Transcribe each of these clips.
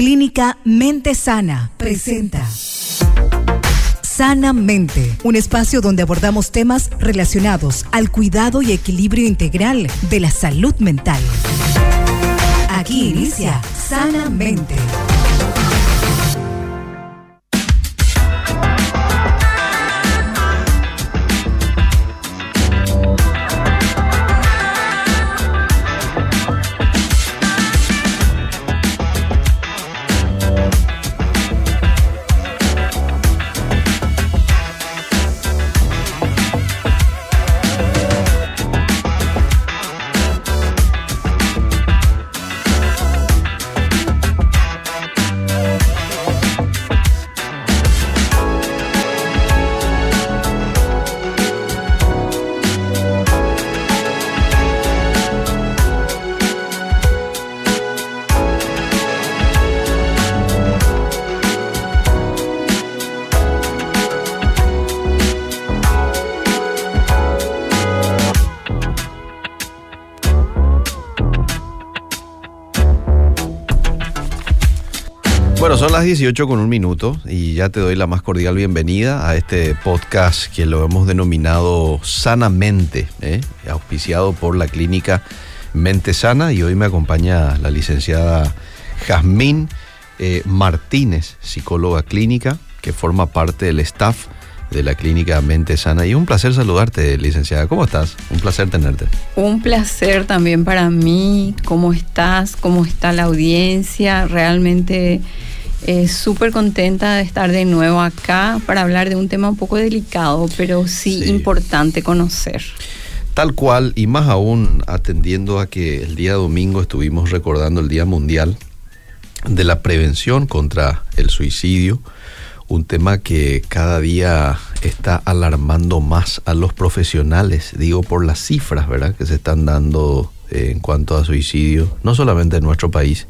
Clínica Mente Sana presenta Sanamente, un espacio donde abordamos temas relacionados al cuidado y equilibrio integral de la salud mental. Aquí inicia Sanamente. Son las 18 con un minuto y ya te doy la más cordial bienvenida a este podcast que lo hemos denominado Sanamente, ¿eh? auspiciado por la clínica Mente Sana y hoy me acompaña la licenciada Jazmín eh, Martínez, psicóloga clínica, que forma parte del staff de la clínica Mente Sana. Y un placer saludarte, licenciada. ¿Cómo estás? Un placer tenerte. Un placer también para mí. ¿Cómo estás? ¿Cómo está la audiencia? Realmente eh, Súper contenta de estar de nuevo acá para hablar de un tema un poco delicado, pero sí, importante conocer. Tal cual, y más aún atendiendo a que el día domingo estuvimos recordando el Día Mundial de la Prevención contra el Suicidio, un tema que cada día está alarmando más a los profesionales, digo por las cifras, ¿verdad?, que se están dando eh, en cuanto a suicidio, no solamente en nuestro país,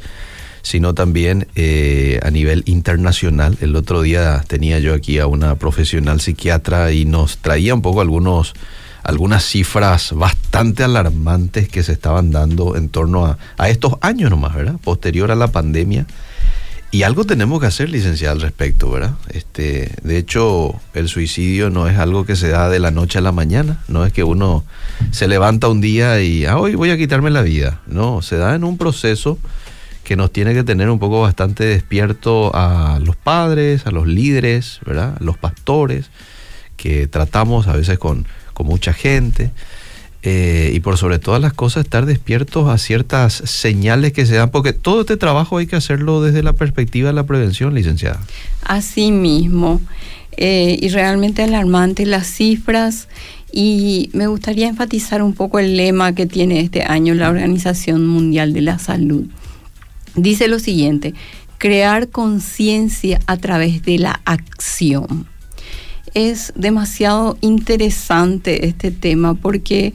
sino también eh, a nivel internacional. El otro día tenía yo aquí a una profesional psiquiatra y nos traía un poco algunos algunas cifras bastante alarmantes que se estaban dando en torno a, a estos años nomás, ¿verdad? Posterior a la pandemia. Y algo tenemos que hacer, licenciada, al respecto, ¿verdad? Este, de hecho, el suicidio no es algo que se da de la noche a la mañana, no es que uno se levanta un día y, ah, hoy voy a quitarme la vida. No, se da en un proceso que nos tiene que tener un poco bastante despierto a los padres, a los líderes, ¿verdad? Los pastores, que tratamos a veces con, con mucha gente. Eh, y por sobre todas las cosas estar despiertos a ciertas señales que se dan, porque todo este trabajo hay que hacerlo desde la perspectiva de la prevención, licenciada. Así mismo, eh, y realmente alarmante las cifras, y me gustaría enfatizar un poco el lema que tiene este año la Organización Mundial de la Salud, dice lo siguiente, crear conciencia a través de la acción. Es demasiado interesante este tema porque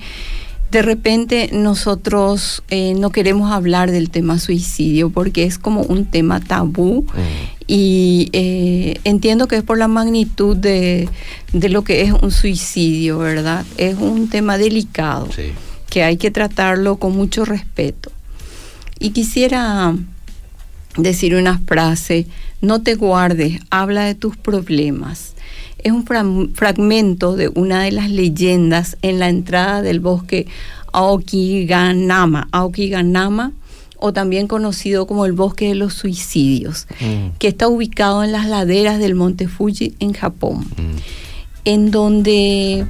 de repente nosotros eh, no queremos hablar del tema suicidio porque es como un tema tabú mm. y eh, entiendo que es por la magnitud de, lo que es un suicidio, ¿verdad? Es un tema delicado que hay que tratarlo con mucho respeto. Y quisiera decir una frase, no te guardes, habla de tus problemas. Es un fragmento de una de las leyendas en la entrada del bosque Aokiganama, Aokiganama o también conocido como el bosque de los suicidios, mm. que está ubicado en las laderas del monte Fuji en Japón, mm. en donde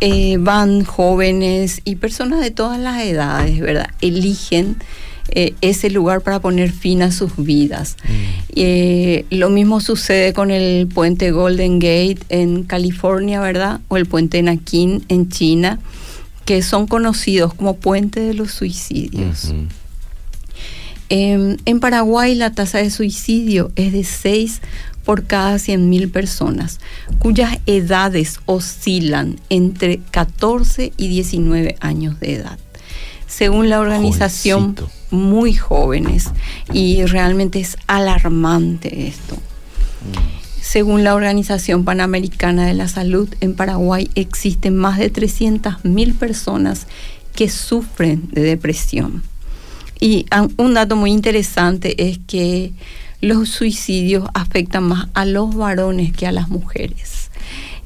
eh, van jóvenes y personas de todas las edades, ¿verdad? Eligen eh, ese lugar para poner fin a sus vidas. Mm. Eh, lo mismo sucede con el puente Golden Gate en California, ¿verdad? O el puente Nakin en China, que son conocidos como puente de los suicidios. Em, en Paraguay la tasa de suicidio es de 6 por cada 100.000 personas, cuyas edades oscilan entre 14 y 19 años de edad. Según la organización, muy jóvenes y realmente es alarmante esto. Según la Organización Panamericana de la Salud, en Paraguay existen más de 300.000 personas que sufren de depresión. Y un dato muy interesante es que los suicidios afectan más a los varones que a las mujeres.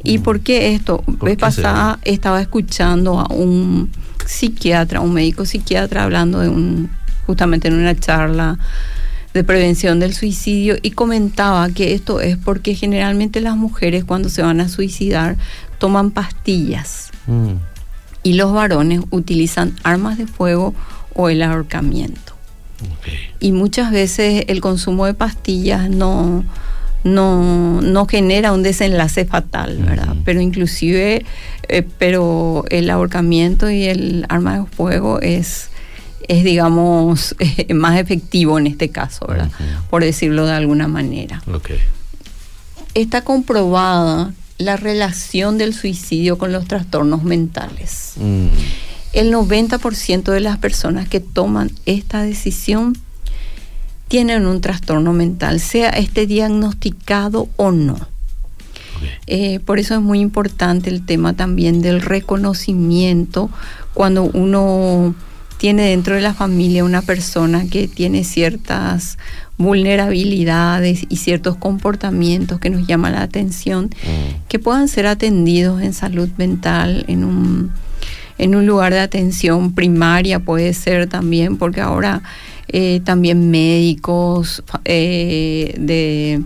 ¿Y mm. por qué esto? ¿Por Vez pasada estaba escuchando a un psiquiatra, un médico psiquiatra hablando de un, justamente en una charla de prevención del suicidio y comentaba que esto es porque generalmente las mujeres cuando se van a suicidar toman pastillas mm. y los varones utilizan armas de fuego o el ahorcamiento. Y muchas veces el consumo de pastillas no, no, no genera un desenlace fatal, ¿verdad? Pero inclusive, eh, pero el ahorcamiento y el arma de fuego es, es digamos, más efectivo en este caso, ¿verdad? Por decirlo de alguna manera. Está comprobada la relación del suicidio con los trastornos mentales. Mm el 90% de las personas que toman esta decisión tienen un trastorno mental, sea este diagnosticado o no. Eh, por eso es muy importante el tema también del reconocimiento cuando uno tiene dentro de la familia una persona que tiene ciertas vulnerabilidades y ciertos comportamientos que nos llaman la atención, mm. que puedan ser atendidos en salud mental, en un en un lugar de atención primaria puede ser también, porque ahora eh, también médicos eh, de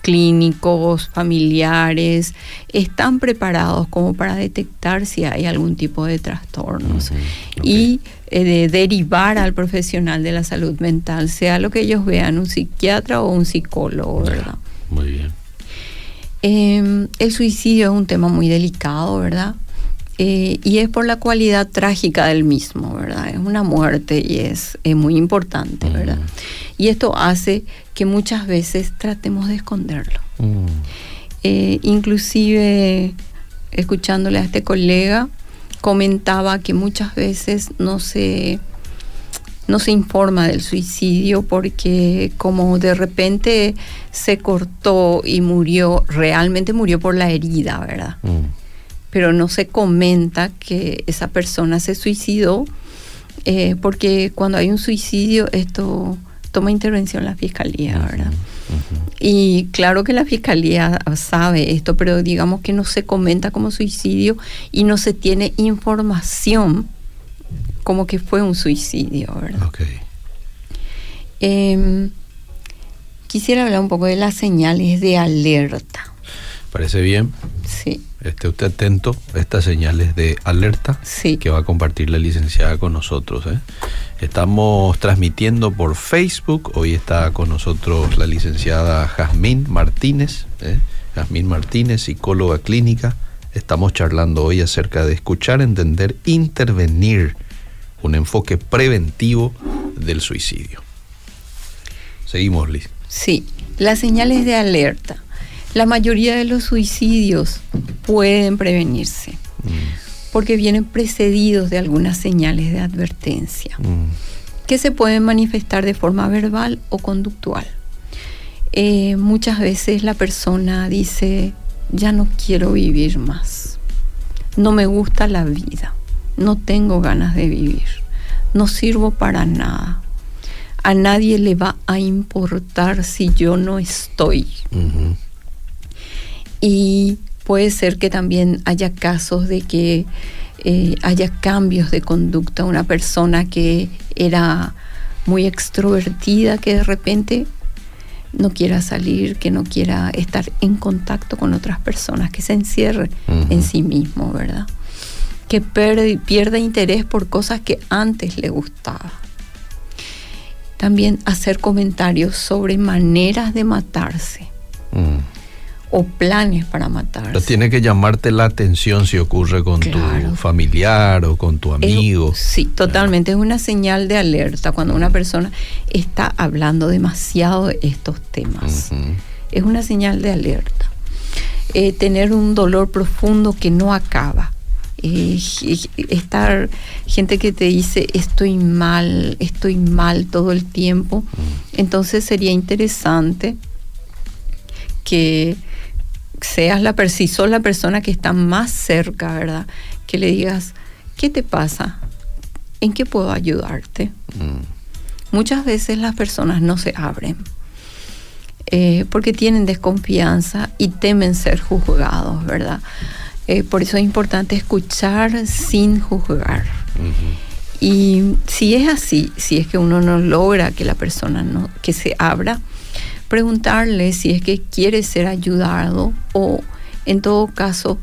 clínicos, familiares, están preparados como para detectar si hay algún tipo de trastornos y eh, de derivar al profesional de la salud mental, sea lo que ellos vean, un psiquiatra o un psicólogo, ¿verdad? Muy bien. Em, el suicidio es un tema muy delicado, ¿verdad? Eh, y es por la cualidad trágica del mismo, ¿verdad? Es una muerte y es, muy importante, ¿verdad? Y esto hace que muchas veces tratemos de esconderlo. Eh, inclusive, escuchándole a este colega, comentaba que muchas veces no se, no se informa del suicidio porque como de repente se cortó y murió, realmente murió por la herida, ¿verdad? Pero no se comenta que esa persona se suicidó, eh, porque cuando hay un suicidio esto toma intervención la fiscalía, ¿verdad? Y claro que la fiscalía sabe esto, pero digamos que no se comenta como suicidio y no se tiene información como que fue un suicidio, ¿verdad? Em, quisiera hablar un poco de las señales de alerta. ¿Parece bien? Sí. Esté usted atento a estas señales de alerta que va a compartir la licenciada con nosotros. ¿eh? Estamos transmitiendo por Facebook. Hoy está con nosotros la licenciada Jazmín Martínez. ¿eh? Jazmín Martínez, psicóloga clínica. Estamos charlando hoy acerca de escuchar, entender, intervenir. Un enfoque preventivo del suicidio. Seguimos, Liz. Sí, las señales de alerta la mayoría de los suicidios pueden prevenirse mm. porque vienen precedidos de algunas señales de advertencia mm. que se pueden manifestar de forma verbal o conductual. Eh, muchas veces la persona dice, ya no quiero vivir más, no me gusta la vida, no tengo ganas de vivir, no sirvo para nada, a nadie le va a importar si yo no estoy y puede ser que también haya casos de que eh, haya cambios de conducta. Una persona que era muy extrovertida, que de repente no quiera salir, que no quiera estar en contacto con otras personas, que se encierre en sí mismo, ¿verdad? Que pierda interés por cosas que antes le gustaba. También hacer comentarios sobre maneras de matarse. Mm o planes para matar. tiene que llamarte la atención si ocurre con tu familiar o con tu amigo. sí, totalmente. Es una señal de alerta cuando una persona está hablando demasiado de estos temas. Es una señal de alerta. Eh, tener un dolor profundo que no acaba. Eh, estar gente que te dice estoy mal, estoy mal todo el tiempo. Entonces sería interesante que seas la, si sos la persona que está más cerca, ¿verdad? Que le digas, ¿qué te pasa? ¿En qué puedo ayudarte? Mm. Muchas veces las personas no se abren. eh, porque tienen desconfianza y temen ser juzgados, ¿verdad? Eh, por eso es importante escuchar sin juzgar. Y si es así, si es que uno no logra que la persona no, que se abra, preguntarle si es que quiere ser ayudado o en todo caso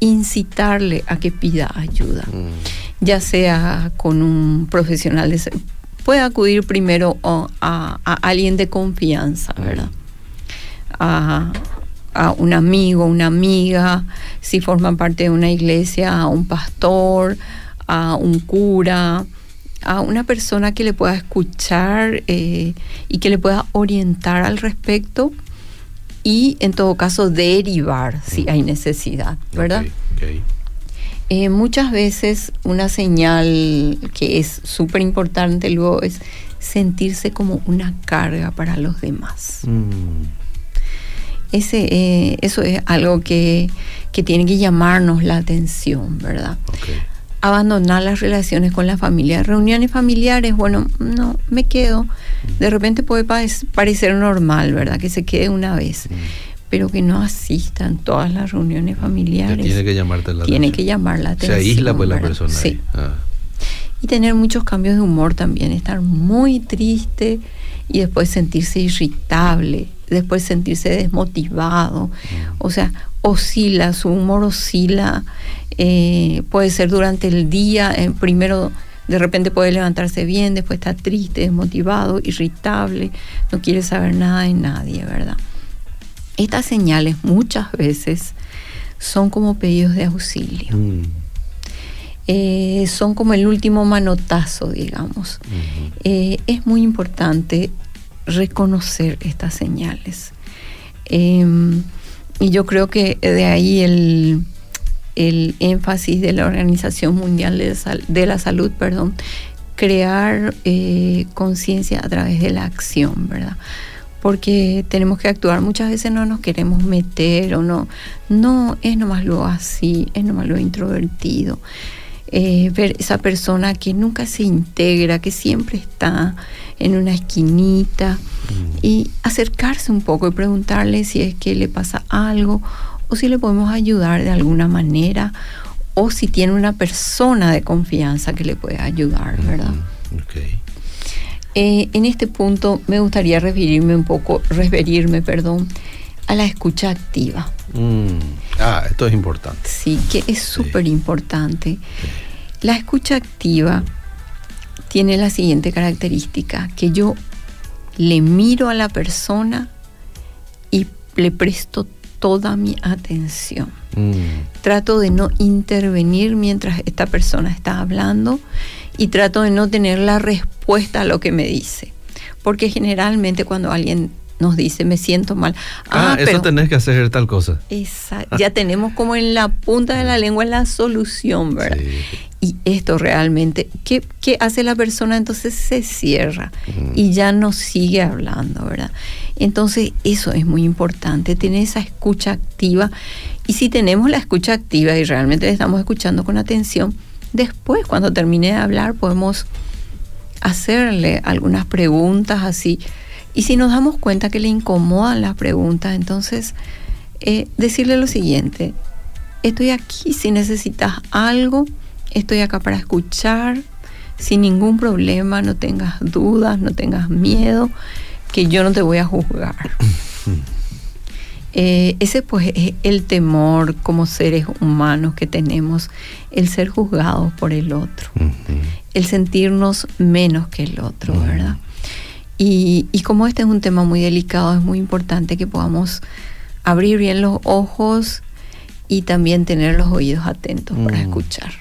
incitarle a que pida ayuda, mm. ya sea con un profesional de puede acudir primero a, alguien de confianza, mm. ¿verdad? A, a, un amigo, una amiga, si forman parte de una iglesia, a un pastor, a un cura, a una persona que le pueda escuchar eh, y que le pueda orientar al respecto y en todo caso derivar si hay necesidad, ¿verdad? Eh, muchas veces una señal que es súper importante luego es sentirse como una carga para los demás. Mm. Ese, eh, eso es algo que, que, tiene que llamarnos la atención, ¿verdad? Abandonar las relaciones con la familia. Reuniones familiares, bueno, no, me quedo. De repente puede parecer normal, ¿verdad? Que se quede una vez. Pero que no asistan todas las reuniones familiares. tiene que llamarte la Tiene que llamar la atención. Se aísla pues la persona. Sí. Ah. Y tener muchos cambios de humor también. Estar muy triste y después sentirse irritable. Después sentirse desmotivado. O sea, oscila, su humor oscila eh, puede ser durante el día, eh, primero de repente puede levantarse bien, después está triste, desmotivado, irritable, no quiere saber nada de nadie, ¿verdad? Estas señales muchas veces son como pedidos de auxilio. Mm. Eh, son como el último manotazo, digamos. es muy importante reconocer estas señales. Em, y yo creo que de ahí el, el énfasis de la Organización Mundial de, la Salud, perdón, crear eh, conciencia a través de la acción, ¿verdad? Porque tenemos que actuar, muchas veces no nos queremos meter o no, no es nomás lo así, es nomás lo introvertido. Eh, ver esa persona que nunca se integra, que siempre está en una esquinita mm. y acercarse un poco y preguntarle si es que le pasa algo o si le podemos ayudar de alguna manera o si tiene una persona de confianza que le puede ayudar, ¿verdad? Eh, en este punto me gustaría referirme un poco, referirme, perdón, a la escucha activa. Mm. Ah, esto es importante. Sí, que es súper importante. La escucha activa tiene la siguiente característica, que yo le miro a la persona y le presto toda mi atención. Mm. Trato de no intervenir mientras esta persona está hablando y trato de no tener la respuesta a lo que me dice. Porque generalmente cuando alguien nos dice me siento mal. Ah, ah eso tenés que hacer tal cosa. Exacto. Ya tenemos como en la punta de la lengua la solución, ¿verdad? Y esto realmente, ¿qué, ¿qué, hace la persona? Entonces se cierra mm. y ya no sigue hablando, ¿verdad? Entonces eso es muy importante, tener esa escucha activa. Y si tenemos la escucha activa y realmente le estamos escuchando con atención, después cuando termine de hablar podemos hacerle algunas preguntas así. Y si nos damos cuenta que le incomodan las preguntas, entonces eh, decirle lo siguiente, estoy aquí si necesitas algo, estoy acá para escuchar, sin ningún problema, no tengas dudas, no tengas miedo que yo no te voy a juzgar. Eh, ese pues es el temor como seres humanos que tenemos, el ser juzgados por el otro, el sentirnos menos que el otro, ¿verdad? Y, como este es un tema muy delicado, es muy importante que podamos abrir bien los ojos y también tener los oídos atentos para mm. escuchar.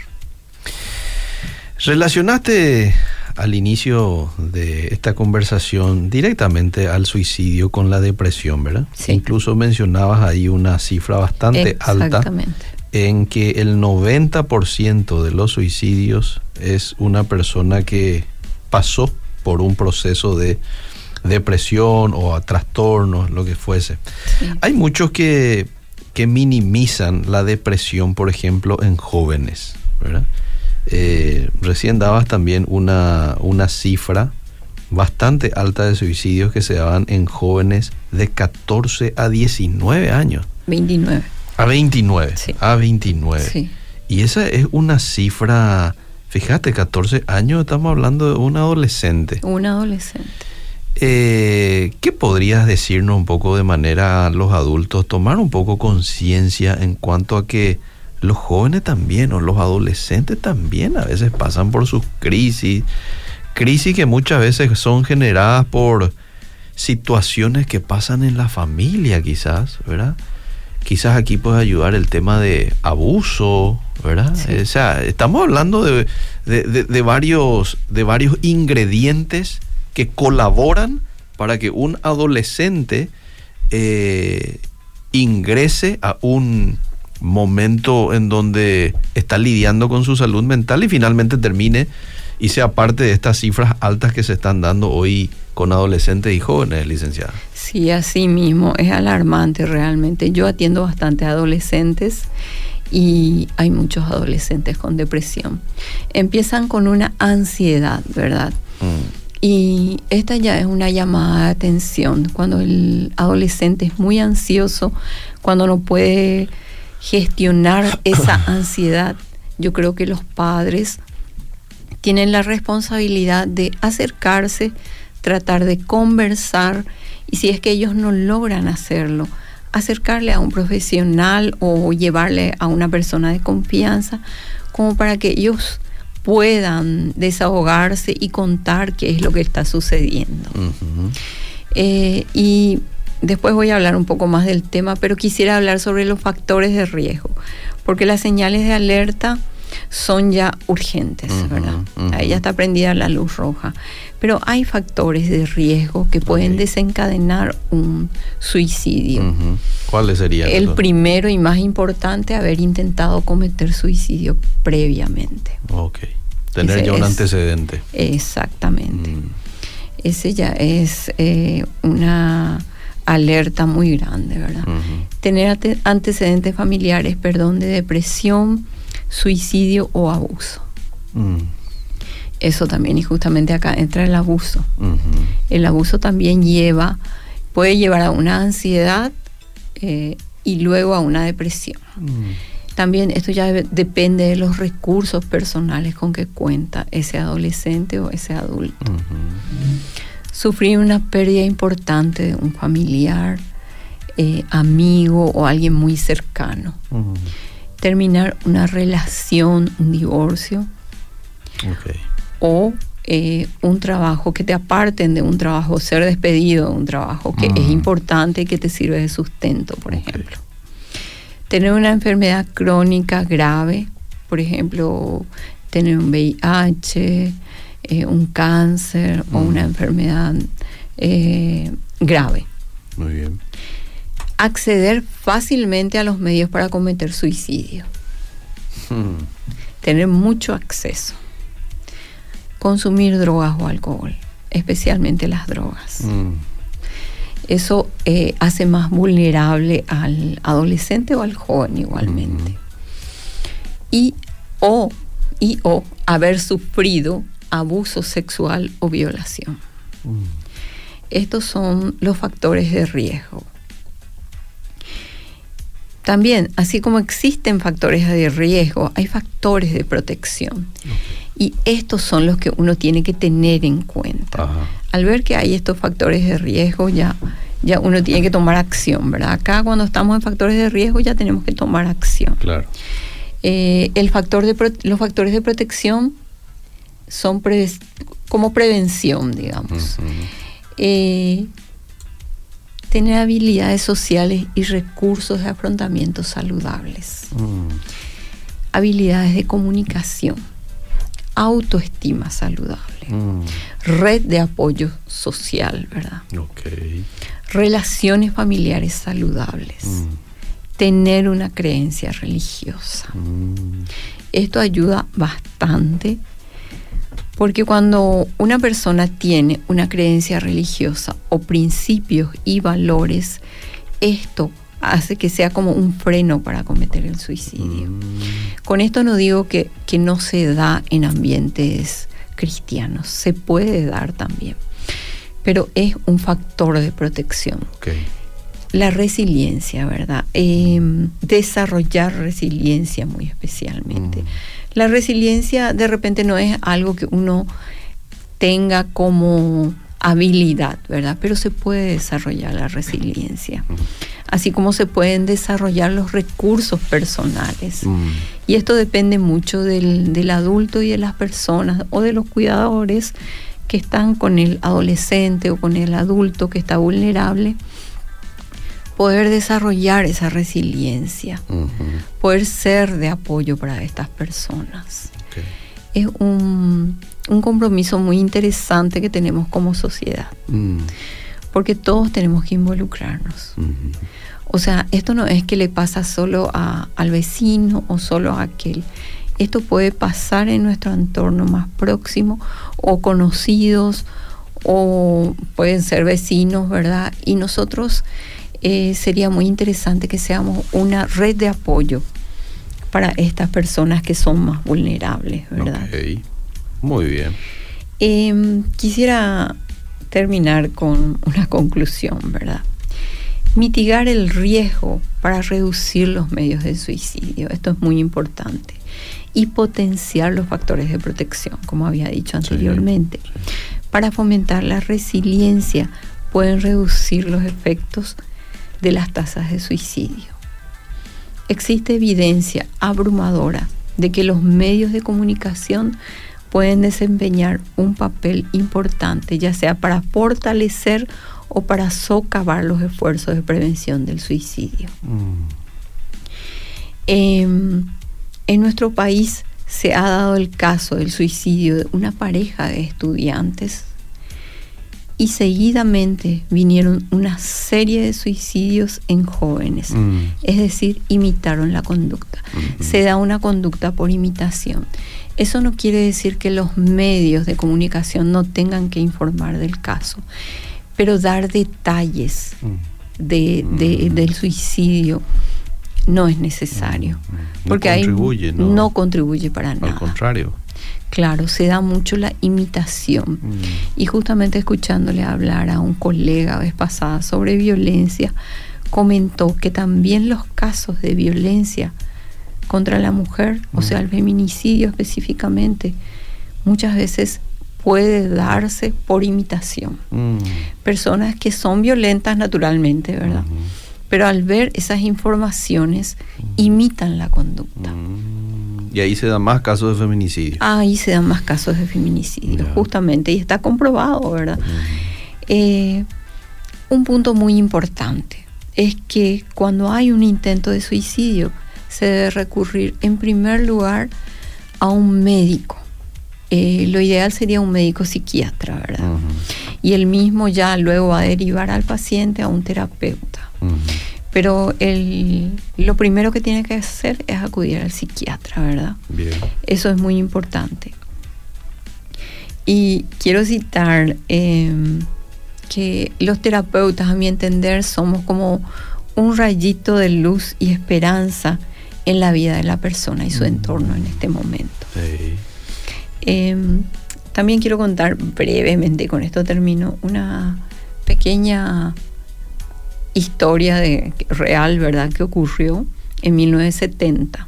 Relacionaste al inicio de esta conversación directamente al suicidio con la depresión, ¿verdad? Sí. Incluso mencionabas ahí una cifra bastante alta en que el 90% de los suicidios es una persona que pasó por un proceso de depresión o a trastornos, lo que fuese. Hay muchos que, que minimizan la depresión, por ejemplo, en jóvenes, ¿verdad? Eh, recién dabas también una, una cifra bastante alta de suicidios que se daban en jóvenes de 14 a 19 años. 29. A 29. Sí. A 29. Sí. Y esa es una cifra, fíjate, 14 años, estamos hablando de un adolescente. Un adolescente. Eh, ¿Qué podrías decirnos un poco de manera a los adultos, tomar un poco conciencia en cuanto a que los jóvenes también o los adolescentes también a veces pasan por sus crisis, crisis que muchas veces son generadas por situaciones que pasan en la familia quizás, ¿verdad? Quizás aquí puede ayudar el tema de abuso, ¿verdad? Sí. O sea, estamos hablando de, de- de- de varios, de varios ingredientes que colaboran para que un adolescente eh, ingrese a un momento en donde está lidiando con su salud mental y finalmente termine y sea parte de estas cifras altas que se están dando hoy con adolescentes y jóvenes, licenciada. Sí, así mismo, es alarmante realmente. Yo atiendo bastante adolescentes y hay muchos adolescentes con depresión. Empiezan con una ansiedad, ¿verdad? Y esta ya es una llamada de atención. Cuando el adolescente es muy ansioso, cuando no puede gestionar esa ansiedad, yo creo que los padres tienen la responsabilidad de acercarse, tratar de conversar y si es que ellos no logran hacerlo, acercarle a un profesional o llevarle a una persona de confianza como para que ellos puedan desahogarse y contar qué es lo que está sucediendo. Eh, y después voy a hablar un poco más del tema, pero quisiera hablar sobre los factores de riesgo, porque las señales de alerta son ya urgentes, ¿verdad? ujú. Ahí ya está prendida la luz roja. Pero hay factores de riesgo que pueden desencadenar un suicidio. ¿Cuáles serían? El primero y más importante, haber intentado cometer suicidio previamente. Ok. Tener Ese ya un es- antecedente. Exactamente. Mm. Ese ya es eh, una alerta muy grande, ¿verdad? Tener ante- antecedentes familiares, perdón, de depresión, suicidio o abuso. Mm. Eso también, y justamente acá entra el abuso. El abuso también lleva, puede llevar a una ansiedad eh, y luego a una depresión. Mm. También esto ya de- depende de los recursos personales con que cuenta ese adolescente o ese adulto. Sufrir una pérdida importante de un familiar, eh, amigo o alguien muy cercano. Terminar una relación, un divorcio o eh, un trabajo que te aparten de un trabajo, ser despedido de un trabajo que es Mm. importante y que te sirve de sustento, por ejemplo. Tener una enfermedad crónica grave, por ejemplo, tener un VIH, eh, un cáncer o Mm. una enfermedad eh, grave. Muy bien. Acceder fácilmente a los medios para cometer suicidio. Mm. Tener mucho acceso. Consumir drogas o alcohol, especialmente las drogas. Mm. Eso eh, hace más vulnerable al adolescente o al joven igualmente. Y o, y o haber sufrido abuso sexual o violación. Estos son los factores de riesgo. También, así como existen factores de riesgo, hay factores de protección. Y estos son los que uno tiene que tener en cuenta. Ajá. Al ver que hay estos factores de riesgo, ya, ya uno tiene que tomar acción, ¿verdad? Acá cuando estamos en factores de riesgo ya tenemos que tomar acción. Claro. Eh, el factor de los factores de protección son pre- como prevención, digamos. Eh, tener habilidades sociales y recursos de afrontamiento saludables. Mm. Habilidades de comunicación. Autoestima saludable. Mm. Red de apoyo social, ¿verdad? Relaciones familiares saludables. Mm. Tener una creencia religiosa. Esto ayuda bastante porque cuando una persona tiene una creencia religiosa o principios y valores, esto hace que sea como un freno para cometer el suicidio. Mm. Con esto no digo que, que no se da en ambientes cristianos, se puede dar también. pero es un factor de protección. La resiliencia, ¿verdad? Em, desarrollar resiliencia muy especialmente. Mm. La resiliencia de repente no es algo que uno tenga como habilidad, ¿verdad? Pero se puede desarrollar la resiliencia, así como se pueden desarrollar los recursos personales. Y esto depende mucho del, del adulto y de las personas o de los cuidadores que están con el adolescente o con el adulto que está vulnerable, poder desarrollar esa resiliencia, poder ser de apoyo para estas personas. Es un, compromiso muy interesante que tenemos como sociedad, mm. porque todos tenemos que involucrarnos. O sea, esto no es que le pasa solo al vecino o solo a aquel esto puede pasar en nuestro entorno más próximo o conocidos o pueden ser vecinos, ¿verdad? Y nosotros eh, sería muy interesante que seamos una red de apoyo para estas personas que son más vulnerables, ¿verdad? Muy bien. Em, quisiera terminar con una conclusión, ¿verdad? Mitigar el riesgo para reducir los medios de suicidio. Esto es muy importante y potenciar los factores de protección, como había dicho anteriormente. Para fomentar la resiliencia pueden reducir los efectos de las tasas de suicidio. Existe evidencia abrumadora de que los medios de comunicación pueden desempeñar un papel importante, ya sea para fortalecer o para socavar los esfuerzos de prevención del suicidio. Mm. Em, en nuestro país se ha dado el caso del suicidio de una pareja de estudiantes y seguidamente vinieron una serie de suicidios en jóvenes, mm. es decir, imitaron la conducta. Mm-hmm. Se da una conducta por imitación. Eso no quiere decir que los medios de comunicación no tengan que informar del caso, pero dar detalles mm. de, del suicidio no es necesario. No porque contribuye, no, no, contribuye para nada. Al contrario. Claro, se da mucho la imitación. Mm. Y justamente escuchándole hablar a un colega vez pasada sobre violencia, comentó que también los casos de violencia contra la mujer, o sea, el mm. feminicidio específicamente, muchas veces puede darse por imitación. Mm. Personas que son violentas naturalmente, ¿verdad? pero al ver esas informaciones imitan la conducta. Y ahí se dan más casos de feminicidio. Ahí se dan más casos de feminicidio, justamente, y está comprobado, ¿verdad? Eh, un punto muy importante es que cuando hay un intento de suicidio, se debe recurrir en primer lugar a un médico. Eh, lo ideal sería un médico psiquiatra, ¿verdad? Y el mismo ya luego va a derivar al paciente a un terapeuta. Pero el, lo primero que tiene que hacer es acudir al psiquiatra, ¿verdad? Eso es muy importante. Y quiero citar em, que los terapeutas, a mi entender, somos como un rayito de luz y esperanza en la vida de la persona y su mm. entorno en este momento. Em, también quiero contar brevemente, con esto termino, una pequeña historia de, real, ¿verdad?, que ocurrió en 1970.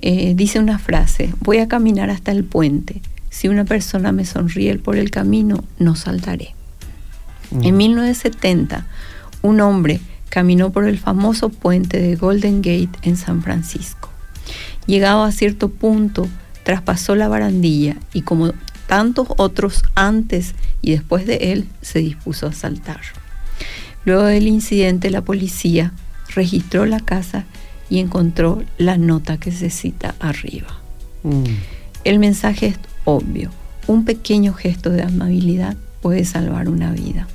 Eh, dice una frase, voy a caminar hasta el puente. Si una persona me sonríe por el camino, no saltaré. En 1970, mm. un hombre caminó por el famoso puente de Golden Gate en San Francisco. Llegado a cierto punto, traspasó la barandilla y como tantos otros antes y después de él, se dispuso a saltar. Luego del incidente, la policía registró la casa y encontró la nota que se cita arriba. Mm. El mensaje es obvio. Un pequeño gesto de amabilidad puede salvar una vida.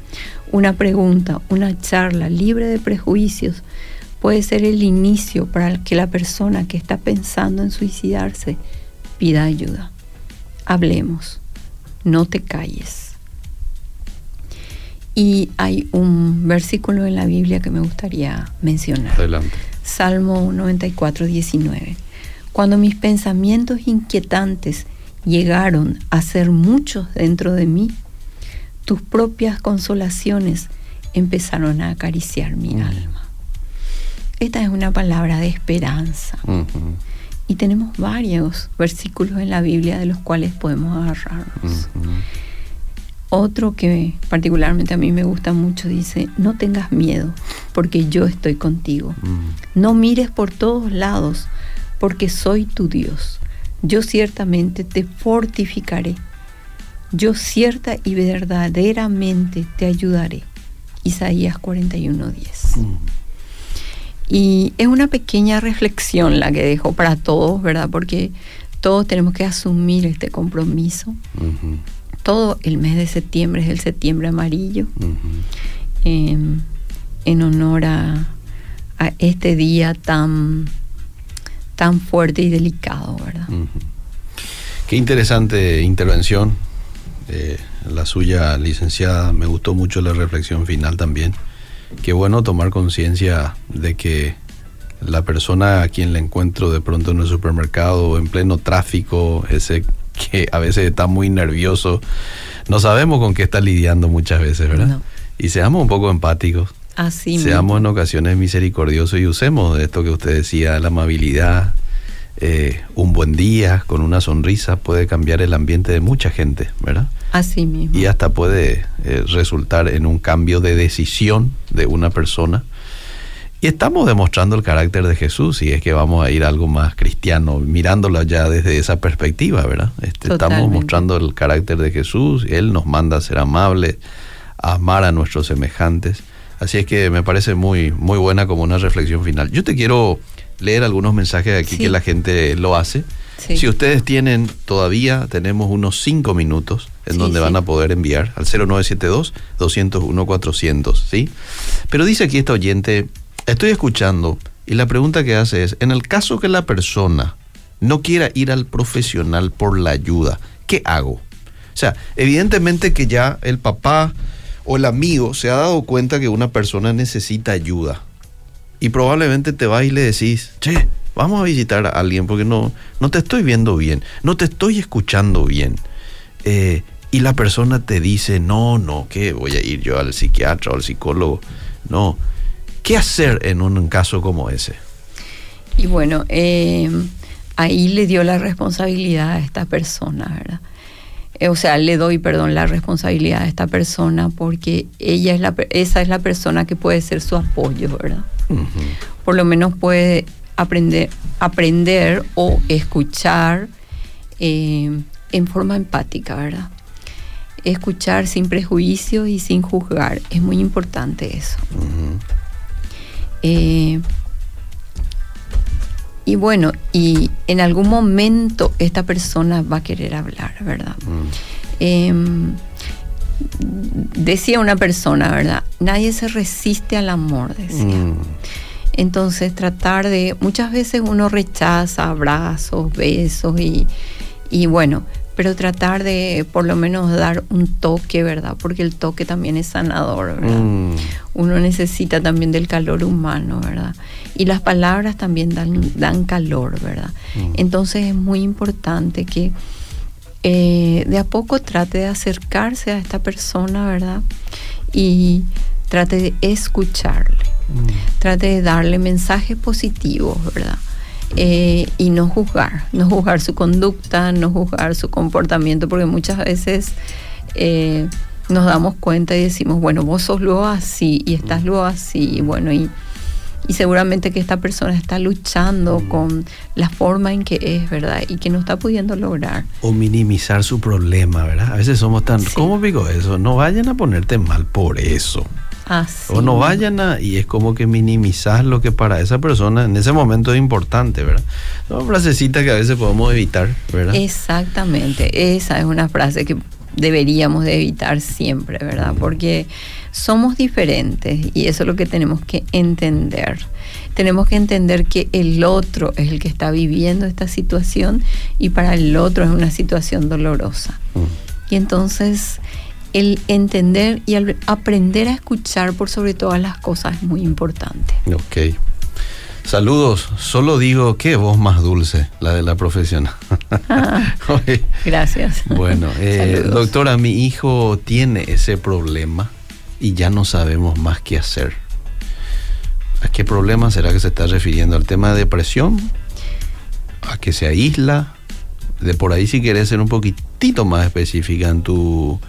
Una pregunta, una charla libre de prejuicios puede ser el inicio para que la persona que está pensando en suicidarse pida ayuda. Hablemos, no te calles. Y hay un versículo en la Biblia que me gustaría mencionar. Adelante. Salmo 94, 19. Cuando mis pensamientos inquietantes llegaron a ser muchos dentro de mí, tus propias consolaciones empezaron a acariciar mi alma. Esta es una palabra de esperanza. Y tenemos varios versículos en la Biblia de los cuales podemos agarrarnos. Otro que particularmente a mí me gusta mucho dice, no tengas miedo, porque yo estoy contigo. Mm. No mires por todos lados, porque soy tu Dios. Yo ciertamente te fortificaré. Yo cierta y verdaderamente te ayudaré. Isaías 41:10. Mm. Y es una pequeña reflexión la que dejo para todos, ¿verdad? Porque todos tenemos que asumir este compromiso. Todo el mes de septiembre es el septiembre amarillo, ujú. en, en honor a, a este día tan, tan fuerte y delicado, ¿verdad? Qué interesante intervención eh, la suya, licenciada. Me gustó mucho la reflexión final también. Qué bueno tomar conciencia de que la persona a quien le encuentro de pronto en el supermercado, en pleno tráfico, ese que a veces está muy nervioso, no sabemos con qué está lidiando muchas veces, ¿verdad? No. Y seamos un poco empáticos. Así mismo. Seamos en ocasiones misericordiosos y usemos de esto que usted decía, la amabilidad, eh, un buen día con una sonrisa puede cambiar el ambiente de mucha gente, ¿verdad? Así mismo. Y hasta puede eh, resultar en un cambio de decisión de una persona. Y estamos demostrando el carácter de Jesús y es que vamos a ir a algo más cristiano, mirándolo ya desde esa perspectiva, ¿verdad? Este, estamos mostrando el carácter de Jesús, Él nos manda a ser amables, a amar a nuestros semejantes. Así es que me parece muy, muy buena como una reflexión final. Yo te quiero leer algunos mensajes aquí Sí. que la gente lo hace. Sí. Si ustedes tienen todavía, tenemos unos cinco minutos en Sí, donde van a poder enviar al 0972-201-400, ¿sí? Pero dice aquí esta oyente, estoy escuchando y la pregunta que hace es, en el caso que la persona no quiera ir al profesional por la ayuda, ¿qué hago? O sea, evidentemente que ya el papá o el amigo se ha dado cuenta que una persona necesita ayuda y probablemente te vas y le decís, che, vamos a visitar a alguien porque no, no te estoy viendo bien, no te estoy escuchando bien. Eh, y la persona te dice, no, no, ¿qué? Voy a ir yo al psiquiatra o al psicólogo. No. ¿Qué hacer en un caso como ese? Y bueno, eh, ahí le dio la responsabilidad a esta persona, ¿verdad? Eh, o sea, le doy, perdón, la responsabilidad a esta persona porque ella es la, esa es la persona que puede ser su apoyo, ¿verdad? Por lo menos puede aprender, aprender o escuchar eh, en forma empática, ¿verdad? Escuchar sin prejuicio y sin juzgar. Es muy importante eso. Ujú. Eh, y bueno, y en algún momento esta persona va a querer hablar, ¿verdad? Mm. Em, decía una persona, ¿verdad? Nadie se resiste al amor, decía. Mm. Entonces tratar de, muchas veces uno rechaza abrazos, besos y, y bueno, pero tratar de por lo menos dar un toque, ¿verdad? Porque el toque también es sanador, ¿verdad? Mm. Uno necesita también del calor humano, ¿verdad? Y las palabras también dan, dan calor, ¿verdad? Mm. Entonces es muy importante que eh, de a poco trate de acercarse a esta persona, ¿verdad? Y trate de escucharle, Mm. trate de darle mensajes positivos, ¿verdad? Eh, y no juzgar, no juzgar su conducta, no juzgar su comportamiento, porque muchas veces eh, nos damos cuenta y decimos, bueno, vos sos luego así y estás luego así, y bueno, y, y seguramente que esta persona está luchando con la forma en que es, ¿verdad? Y que no está pudiendo lograr. O minimizar su problema, ¿verdad? A veces somos tan... Sí. ¿Cómo digo eso? No vayan a ponerte mal por eso. Así. O no vayan a... Y es como que minimizar lo que para esa persona en ese momento es importante, ¿verdad? Son frasecitas que a veces podemos evitar, ¿verdad? Exactamente, esa es una frase que deberíamos de evitar siempre, ¿verdad? Porque somos diferentes y eso es lo que tenemos que entender. Tenemos que entender que el otro es el que está viviendo esta situación y para el otro es una situación dolorosa. Mm. Y entonces el entender y al- aprender a escuchar por sobre todas las cosas es muy importante. Ok. Saludos, solo digo qué voz más dulce, la de la profesional. Ah, gracias. Bueno, eh, doctora, mi hijo tiene ese problema y ya no sabemos más qué hacer. ¿A qué problema será que se está refiriendo? ¿Al tema de depresión? ¿A que se aísla? De por ahí si quieres ser un poquitito más específica en tu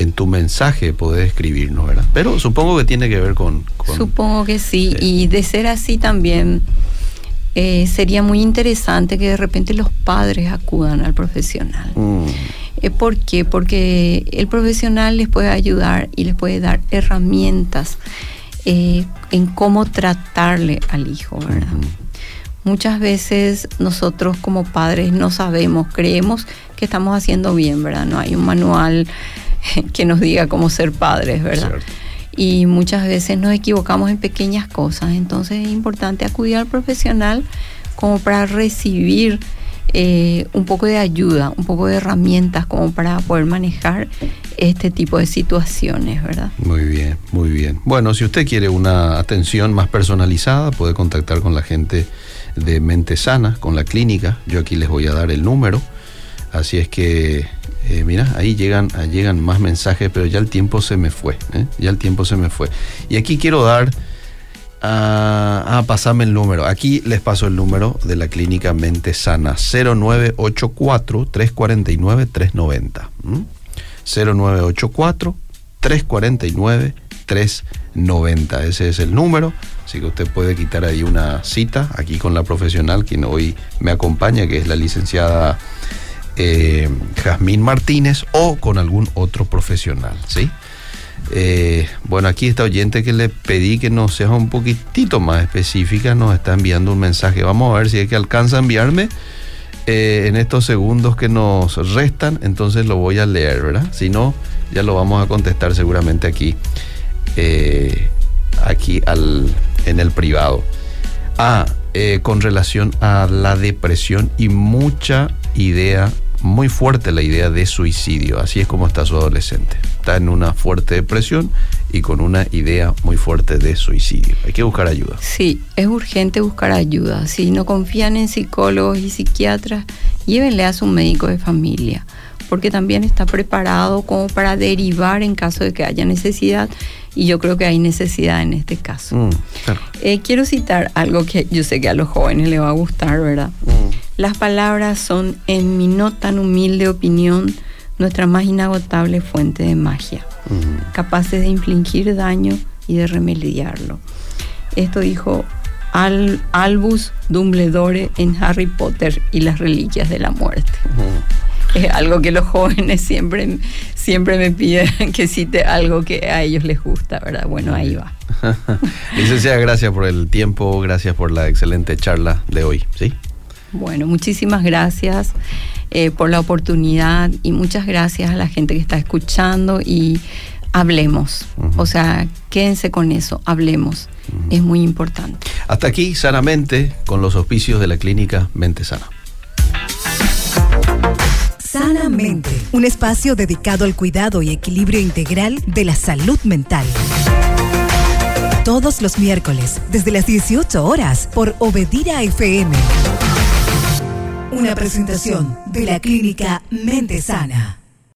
en tu mensaje podés escribirnos, ¿verdad? Pero supongo que tiene que ver con... supongo que sí, y de ser así también eh, sería muy interesante que de repente los padres acudan al profesional. Mm. Eh, ¿Por qué? Porque el profesional les puede ayudar y les puede dar herramientas eh, en cómo tratarle al hijo, ¿verdad? Muchas veces nosotros como padres no sabemos, creemos que estamos haciendo bien, ¿verdad? No hay un manual que nos diga cómo ser padres, ¿verdad? Y muchas veces nos equivocamos en pequeñas cosas, entonces es importante acudir al profesional como para recibir eh, un poco de ayuda, un poco de herramientas como para poder manejar este tipo de situaciones, ¿verdad? Muy bien, muy bien. Bueno, si usted quiere una atención más personalizada, puede contactar con la gente de Mente Sana, con la clínica. Yo aquí les voy a dar el número. Así es que eh, mira, ahí llegan, llegan más mensajes, pero ya el tiempo se me fue. ¿eh? Ya el tiempo se me fue. Y aquí quiero dar. a ah, pasame el número. Aquí les paso el número de la clínica Mente Sana. 0984-349-390. 0984-349-390. Ese es el número. Así que usted puede quitar ahí una cita aquí con la profesional quien hoy me acompaña, que es la licenciada eh, Jazmín Martínez o con algún otro profesional, ¿sí? Eh, bueno, aquí está oyente que le pedí que nos sea un poquitito más específica, nos está enviando un mensaje. Vamos a ver si es que alcanza a enviarme eh, en estos segundos que nos restan, entonces lo voy a leer, ¿verdad? Si no, ya lo vamos a contestar seguramente aquí, eh, aquí al, en el privado. Ah, con relación a la depresión y mucha idea, muy fuerte la idea de suicidio. Así es como está su adolescente. Está en una fuerte depresión y con una idea muy fuerte de suicidio. Hay que buscar ayuda. Sí, es urgente buscar ayuda. Si no confían en psicólogos y psiquiatras, llévenle a su médico de familia, porque también está preparado como para derivar en caso de que haya necesidad y yo creo que hay necesidad en este caso. Mm, eh, quiero citar algo que yo sé que a los jóvenes les va a gustar, ¿verdad? Mm. Las palabras son, en mi no tan humilde opinión, nuestra más inagotable fuente de magia, mm. capaces de infligir daño y de remediarlo. Esto dijo Albus Dumbledore en Harry Potter y las Reliquias de la Muerte es algo que los jóvenes siempre, siempre me piden que cite algo que a ellos les gusta, ¿verdad? Bueno, ahí va. Licenciada, gracias por el tiempo, gracias por la excelente charla de hoy, ¿sí? Bueno, muchísimas gracias eh, por la oportunidad y muchas gracias a la gente que está escuchando y hablemos. O sea, quédense con eso, hablemos. Es muy importante. Hasta aquí, sanamente, con los auspicios de la clínica Mente Sana. Sanamente, un espacio dedicado al cuidado y equilibrio integral de la salud mental. Todos los miércoles, desde las 18 horas, por Obedira FM. Una presentación de la clínica Mente Sana.